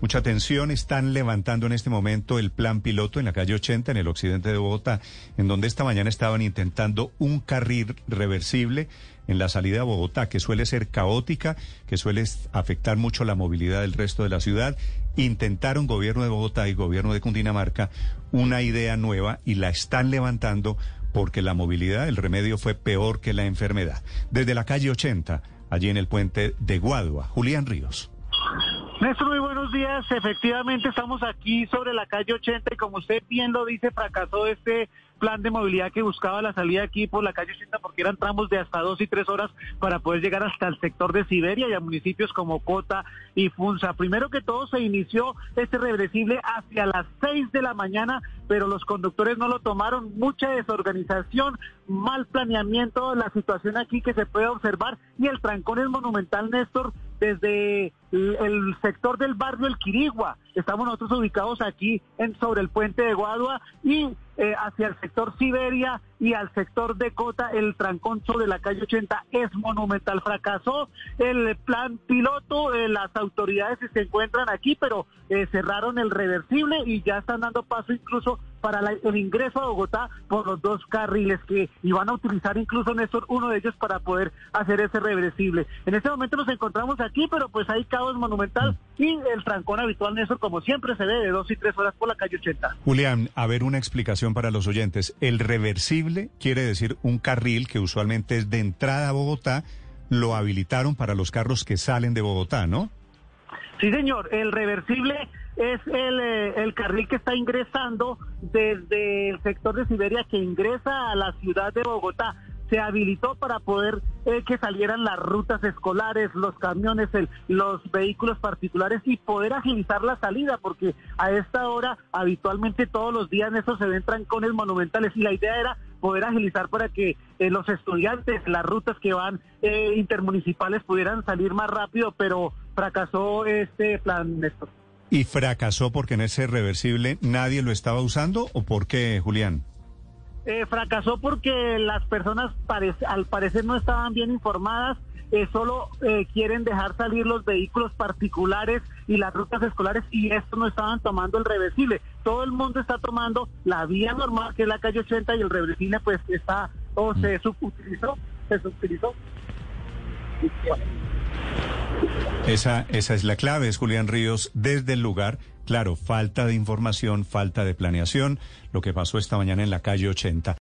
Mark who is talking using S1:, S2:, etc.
S1: mucha tensión. Están levantando en este momento el plan piloto en la calle 80, en el occidente de Bogotá, en donde esta mañana estaban intentando un carril reversible en la salida a Bogotá, que suele ser caótica, que suele afectar mucho la movilidad del resto de la ciudad. Intentaron gobierno de Bogotá y gobierno de Cundinamarca una idea nueva y la están levantando porque la movilidad, el remedio fue peor que la enfermedad. Desde la calle 80, allí en el puente de Guadua, Julián Ríos.
S2: Néstor, muy buenos días. Efectivamente, estamos aquí sobre la calle 80 y como usted bien lo dice, fracasó este plan de movilidad que buscaba la salida aquí por la calle 80 porque eran tramos de hasta dos y tres horas para poder llegar hasta el sector de Siberia y a municipios como Cota y Funza. Primero que todo se inició este reversible hacia las seis de la mañana, pero los conductores no lo tomaron. Mucha desorganización, mal planeamiento, la situación aquí que se puede observar y el trancón es monumental, Néstor desde el sector del barrio El Quirigua. Estamos nosotros ubicados aquí en, sobre el puente de Guadua y eh, hacia el sector Siberia y al sector de Cota, el trancón sobre la calle 80 es monumental. Fracasó el plan piloto, eh, las autoridades se encuentran aquí, pero eh, cerraron el reversible y ya están dando paso incluso para el ingreso a Bogotá por los dos carriles que iban a utilizar incluso Néstor, uno de ellos para poder hacer ese reversible. En este momento nos encontramos aquí, pero pues hay caos monumental y el trancón habitual, Néstor, como siempre se ve de dos y tres horas por la calle 80.
S1: Julián, a ver una explicación para los oyentes. El reversible quiere decir un carril que usualmente es de entrada a Bogotá, lo habilitaron para los carros que salen de Bogotá, ¿no?
S2: Sí, señor. El reversible es el, eh, el, carril que está ingresando desde el sector de Siberia que ingresa a la ciudad de Bogotá se habilitó para poder eh, que salieran las rutas escolares, los camiones, los vehículos particulares y poder agilizar la salida, porque a esta hora habitualmente todos los días en estos se ven trancones monumentales y la idea era poder agilizar para que eh, los estudiantes, las rutas que van eh, intermunicipales pudieran salir más rápido, pero fracasó este plan, Néstor.
S1: ¿Y fracasó porque en ese reversible nadie lo estaba usando o por qué, Julián?
S2: Eh, fracasó porque las personas al parecer no estaban bien informadas, eh, solo eh, quieren dejar salir los vehículos particulares y las rutas escolares y esto no estaban tomando el reversible. Todo el mundo está tomando la vía normal que es la calle 80 y el reversible pues está o se mm. subutilizó, se subutilizó.
S1: Esa, esa es la clave, es Julián Ríos desde el lugar Claro, falta de información, falta de planeación, lo que pasó esta mañana en la calle 80.